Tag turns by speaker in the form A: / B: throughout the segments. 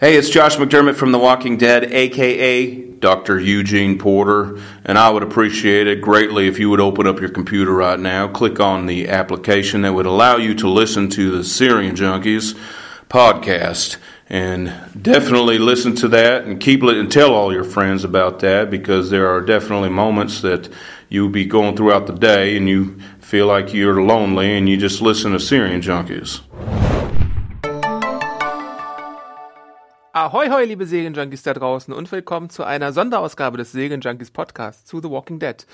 A: Hey, it's Josh McDermott from The Walking Dead, aka Dr. Eugene Porter, and I would appreciate it greatly if you would open up your computer right now, click on the application that would allow you to listen to the Syrian Junkies podcast, and definitely listen to that and keep it and tell all your friends about that because there are definitely moments that you'll be going throughout the day and you feel like you're lonely and you just listen to Syrian Junkies.
B: Ahoi, hoi, liebe Serienjunkies da draußen und willkommen zu einer Sonderausgabe des Serienjunkies Podcasts zu The Walking Dead.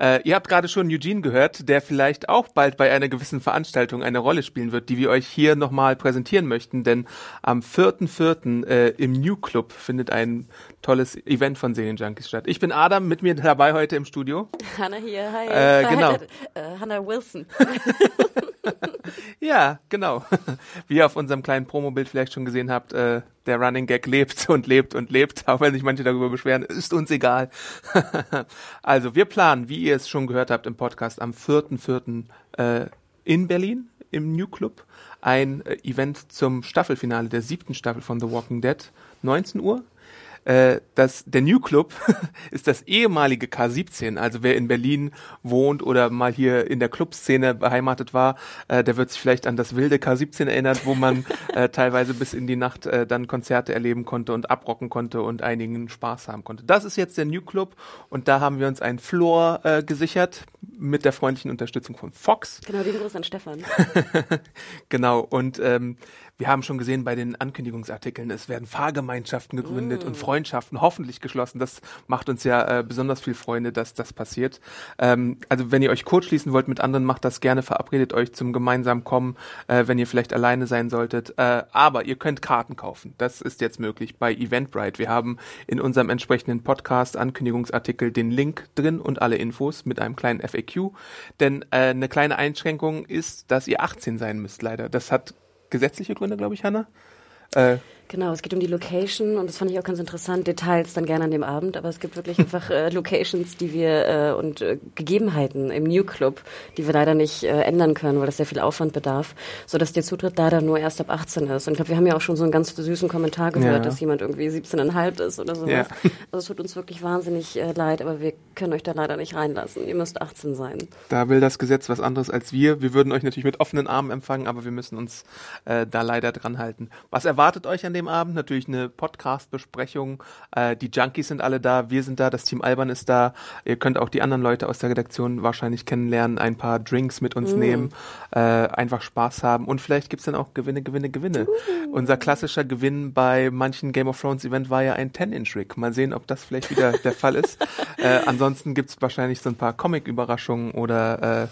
B: Äh, ihr habt gerade schon Eugene gehört, der vielleicht auch bald bei einer gewissen Veranstaltung eine Rolle spielen wird, die wir euch hier nochmal präsentieren möchten, denn am 4.4. Äh, im New Club findet ein tolles Event von Serienjunkies statt. Ich bin Adam, mit mir dabei heute im Studio.
C: Hannah hier, hi.
B: Äh, genau.
C: Äh, Hannah Wilson.
B: ja, genau. Wie ihr auf unserem kleinen Promobild vielleicht schon gesehen habt, äh, der Running Gag lebt und lebt und lebt, auch wenn sich manche darüber beschweren, ist uns egal. also wir planen, wie ihr es schon gehört habt im Podcast, am 4.4. Äh, in Berlin im New Club ein äh, Event zum Staffelfinale der siebten Staffel von The Walking Dead, 19 Uhr äh, das, der New Club ist das ehemalige K17. Also wer in Berlin wohnt oder mal hier in der Clubszene beheimatet war, äh, der wird sich vielleicht an das wilde K17 erinnert, wo man äh, teilweise bis in die Nacht äh, dann Konzerte erleben konnte und abrocken konnte und einigen Spaß haben konnte. Das ist jetzt der New Club und da haben wir uns einen Floor äh, gesichert mit der freundlichen Unterstützung von Fox.
C: Genau, lieben Gruß an Stefan.
B: genau, und ähm, wir haben schon gesehen bei den Ankündigungsartikeln, es werden Fahrgemeinschaften gegründet mm. und Freundschaften hoffentlich geschlossen. Das macht uns ja äh, besonders viel Freunde, dass das passiert. Ähm, also wenn ihr euch kurz schließen wollt mit anderen, macht das gerne, verabredet euch zum gemeinsamen Kommen, äh, wenn ihr vielleicht alleine sein solltet. Äh, aber ihr könnt Karten kaufen. Das ist jetzt möglich bei Eventbrite. Wir haben in unserem entsprechenden Podcast Ankündigungsartikel den Link drin und alle Infos mit einem kleinen FAQ. Denn äh, eine kleine Einschränkung ist, dass ihr 18 sein müsst, leider. Das hat gesetzliche Gründe, glaube ich, Hanna. Äh,
C: Genau, es geht um die Location und das fand ich auch ganz interessant. Details dann gerne an dem Abend, aber es gibt wirklich einfach äh, Locations, die wir äh, und äh, Gegebenheiten im New Club, die wir leider nicht äh, ändern können, weil das sehr viel Aufwand bedarf, so dass der Zutritt leider nur erst ab 18 ist. Und ich glaube, wir haben ja auch schon so einen ganz süßen Kommentar gehört, ja. dass jemand irgendwie 17,5 ist oder sowas. Ja. Also es tut uns wirklich wahnsinnig äh, leid, aber wir können euch da leider nicht reinlassen. Ihr müsst 18 sein.
B: Da will das Gesetz was anderes als wir. Wir würden euch natürlich mit offenen Armen empfangen, aber wir müssen uns äh, da leider dran halten. Was erwartet euch an dem Abend natürlich eine Podcast-Besprechung. Äh, die Junkies sind alle da, wir sind da, das Team Alban ist da. Ihr könnt auch die anderen Leute aus der Redaktion wahrscheinlich kennenlernen, ein paar Drinks mit uns mm. nehmen, äh, einfach Spaß haben und vielleicht gibt's dann auch Gewinne, Gewinne, Gewinne. Uh. Unser klassischer Gewinn bei manchen Game of Thrones Event war ja ein 10-Inch-Rig. Mal sehen, ob das vielleicht wieder der Fall ist. Äh, ansonsten gibt's wahrscheinlich so ein paar Comic-Überraschungen oder äh,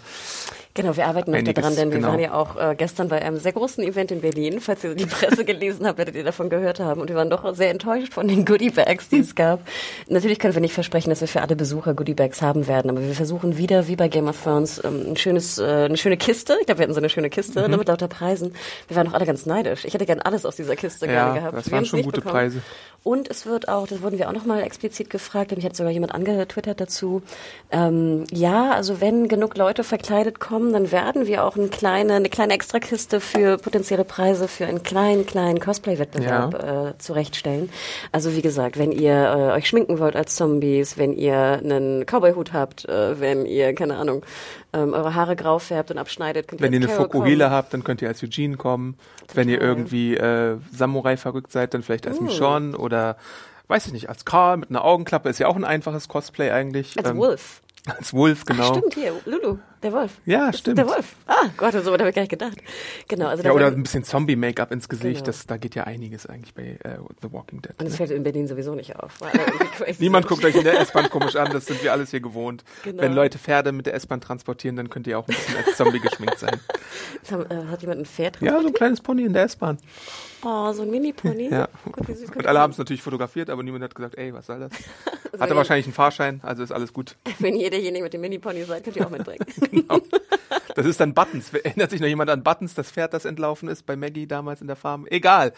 C: Genau, wir arbeiten noch daran, denn wir genau. waren ja auch äh, gestern bei einem sehr großen Event in Berlin. Falls ihr die Presse gelesen habt, werdet ihr davon gehört haben. Und wir waren doch sehr enttäuscht von den Goodiebags, die es gab. Natürlich können wir nicht versprechen, dass wir für alle Besucher Goodiebags haben werden, aber wir versuchen wieder, wie bei Game of Thrones, ähm, ein schönes, äh, eine schöne Kiste. Ich glaube, wir hatten so eine schöne Kiste mhm. ne, mit lauter Preisen. Wir waren doch alle ganz neidisch. Ich hätte gern alles aus dieser Kiste
B: ja,
C: gerne gehabt.
B: Das waren schon gute bekommen. Preise.
C: Und es wird auch, das wurden wir auch nochmal explizit gefragt, mich hat sogar jemand angetwittert dazu. Ähm, ja, also wenn genug Leute verkleidet kommen, dann werden wir auch eine kleine, eine kleine Extrakiste für potenzielle Preise für einen kleinen, kleinen Cosplay-Wettbewerb ja. äh, zurechtstellen. Also wie gesagt, wenn ihr äh, euch schminken wollt als Zombies, wenn ihr einen Cowboy-Hut habt, äh, wenn ihr, keine Ahnung, ähm, eure Haare grau färbt und abschneidet,
B: könnt Wenn ihr eine Fokuhila habt, dann könnt ihr als Eugene kommen. Total. Wenn ihr irgendwie äh, Samurai verrückt seid, dann vielleicht als uh. Michonne oder weiß ich nicht, als Karl mit einer Augenklappe ist ja auch ein einfaches Cosplay eigentlich.
C: Als ähm, Wolf.
B: Als Wolf, genau.
C: Ach, stimmt, hier, Lulu. Der Wolf.
B: Ja,
C: Das
B: stimmt.
C: Der Wolf. Ah, Gott, so weit habe ich gar nicht gedacht. Genau, also
B: Ja, oder ein bisschen Zombie-Make-up ins Gesicht.
C: Genau.
B: Das, da geht ja einiges eigentlich bei äh, The Walking Dead.
C: und
B: Ne?
C: das fällt in Berlin sowieso nicht auf.
B: Niemand guckt euch in der S-Bahn komisch an, das sind wir alles hier gewohnt.
C: Genau.
B: Wenn Leute Pferde mit der S-Bahn transportieren, dann könnt ihr auch ein bisschen als Zombie geschminkt sein.
C: Haben, äh, hat jemand ein Pferd?
B: Ja, so ein kleines Pony in der S-Bahn.
C: Oh, so ein Mini-Pony.
B: Ja.
C: Gott, wie süß
B: Und alle haben es natürlich fotografiert, aber niemand hat gesagt, ey, was soll das? Hatte
C: wenn-
B: wahrscheinlich einen Fahrschein, also ist alles gut.
C: Wenn ihr derjenige mit dem Mini-Pony seid, könnt ihr auch mitbringen.
B: Das ist dann Buttons. Erinnert sich noch jemand an Buttons, das Pferd, das entlaufen ist bei Maggie damals in der Farm? Egal.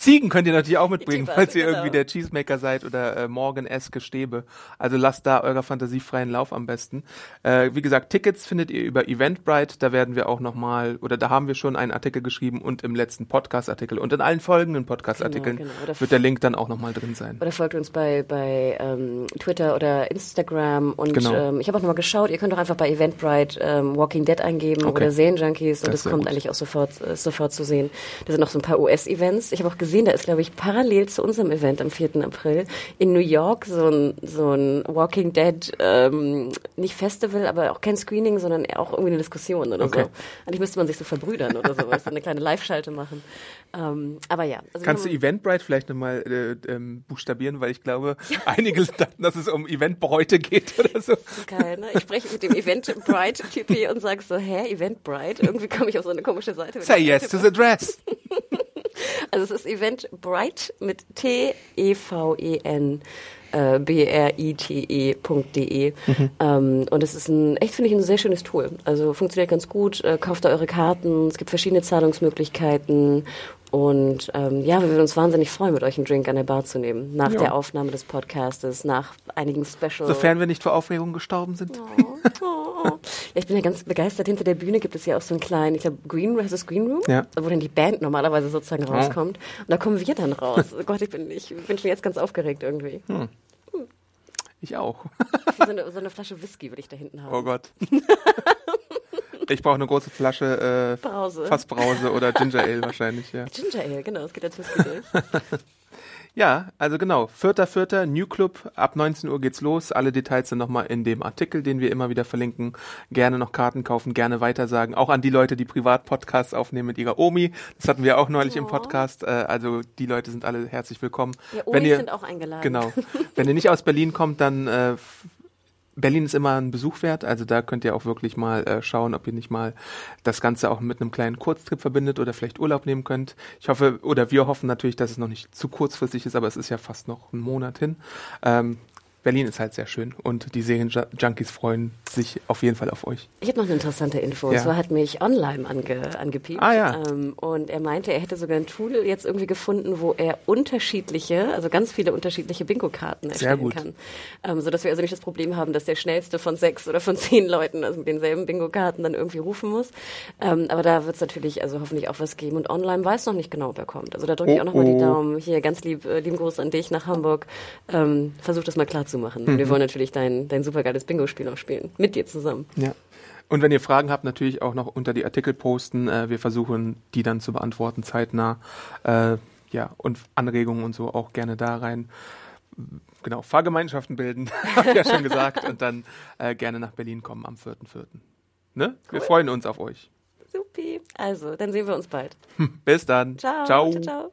B: Ziegen könnt ihr natürlich auch mitbringen, falls ihr
C: genau.
B: irgendwie der Cheesemaker seid oder äh, Morgan-eske Stäbe. Also lasst da eurer fantasiefreien Lauf am besten. Äh, wie gesagt, Tickets findet ihr über Eventbrite. Da werden wir auch nochmal, oder da haben wir schon einen Artikel geschrieben und im letzten Podcast-Artikel und in allen folgenden Podcast-Artikeln
C: Genau, genau.
B: Wird der Link dann auch nochmal drin sein.
C: Oder folgt uns bei, bei ähm, Twitter oder Instagram. Und
B: Genau.
C: ähm, ich habe auch nochmal geschaut, ihr könnt doch einfach bei Eventbrite ähm, Walking Dead eingeben
B: Okay.
C: oder Serienjunkies und
B: Das
C: das, kommt
B: gut.
C: eigentlich auch sofort, äh, sofort zu sehen. Da sind noch so ein paar US-Events. Ich habe auch gesehen, da ist, glaube ich, parallel zu unserem Event am 4. April in New York so ein, so ein Walking Dead, ähm, nicht Festival, aber auch kein Screening, sondern auch irgendwie eine Diskussion oder
B: Okay.
C: so. Eigentlich müsste man sich so verbrüdern oder sowas, eine kleine Live-Schalte machen. Ähm, aber ja. Also
B: Kannst du Eventbrite vielleicht nochmal äh, ähm, buchstabieren, weil ich glaube, einige dachten, dass es um Eventbräute geht oder so.
C: Geil, ne? Ich spreche mit dem Eventbrite-Typi und sage so, hä, Eventbrite? Irgendwie komme ich auf so eine komische Seite.
B: Say yes to the dress.
C: Also es ist Eventbrite mit T-E-V-E-N. äh, brite.de. Ähm, und es ist ein, echt finde ich, ein sehr schönes Tool. Also funktioniert ganz gut. Äh, kauft da eure Karten. Es gibt verschiedene Zahlungsmöglichkeiten. Und ähm, ja, wir würden uns wahnsinnig freuen, mit euch einen Drink an der Bar zu nehmen. Nach
B: Ja.
C: der Aufnahme des Podcastes, nach einigen Special.
B: Sofern wir nicht vor Aufregung gestorben sind.
C: Oh, oh. Ja, ich bin ja ganz begeistert. Hinter der Bühne gibt es ja auch so einen kleinen, ich glaube, Green Room, heißt das Green Room?
B: Ja.
C: Wo dann die Band normalerweise sozusagen rauskommt. Und da kommen wir dann raus. Oh Gott, ich bin, ich bin schon jetzt ganz aufgeregt irgendwie.
B: Ich auch.
C: So, eine, so eine Flasche Whisky würde ich da hinten haben.
B: Oh Gott. Ich brauche eine große Flasche äh,
C: Brause.
B: Fassbrause oder Ginger Ale wahrscheinlich, ja.
C: Ginger Ale, genau, es geht als Whisky durch.
B: Ja, also genau. Vierter, vierter, New Club. Ab 19 Uhr geht's los. Alle Details sind nochmal in dem Artikel, den wir immer wieder verlinken. Gerne noch Karten kaufen, gerne weitersagen. Auch an die Leute, die Privat-Podcasts aufnehmen mit ihrer Omi. Das hatten wir auch neulich im
C: Oh.
B: Podcast. Äh, also die Leute sind alle herzlich willkommen.
C: Ja,
B: Wenn
C: Omis
B: ihr,
C: sind auch eingeladen.
B: Genau. Wenn ihr nicht aus Berlin kommt, dann äh, Berlin ist immer ein Besuch wert. Also da könnt ihr auch wirklich mal äh, schauen, ob ihr nicht mal das Ganze auch mit einem kleinen Kurztrip verbindet oder vielleicht Urlaub nehmen könnt. Ich hoffe, oder wir hoffen natürlich, dass es noch nicht zu kurzfristig ist, aber es ist ja fast noch ein Monat hin. Ähm, Berlin ist halt sehr schön und die Serienjunkies freuen sich auf jeden Fall auf euch.
C: Ich habe noch eine interessante Info. Und
B: Ja.
C: zwar hat mich Online ange, angepiept.
B: Ah, ja.
C: ähm, und er meinte, er hätte sogar ein Tool jetzt irgendwie gefunden, wo er unterschiedliche, also ganz viele unterschiedliche Bingo-Karten
B: Sehr
C: erstellen
B: gut.
C: kann. Ähm, sodass wir also nicht das Problem haben, dass der schnellste von sechs oder von zehn Leuten also mit denselben Bingo-Karten dann irgendwie rufen muss. Ähm, aber da wird es natürlich also hoffentlich auch was geben. Und Online weiß noch nicht genau, ob er kommt. Also da drücke ich
B: Oh,
C: auch nochmal die
B: oh.
C: Daumen. Hier ganz lieb, äh, lieben Gruß an dich nach Hamburg. Ähm, versuch das mal klar zu machen.
B: Mhm.
C: Wir wollen natürlich dein, dein supergeiles Bingo-Spiel auch spielen. Mit dir zusammen.
B: Ja. Und wenn ihr Fragen habt, natürlich auch noch unter die Artikel posten. Äh, wir versuchen, die dann zu beantworten zeitnah. Äh, ja, und Anregungen und so auch gerne da rein. Genau, Fahrgemeinschaften bilden, habe ich ja schon gesagt. Und dann äh, gerne nach Berlin kommen am 4.4. Ne? Wir freuen uns auf euch.
C: Supi. Also, dann sehen wir uns bald.
B: Bis dann.
C: Ciao.
B: Ciao.
C: ciao. ciao.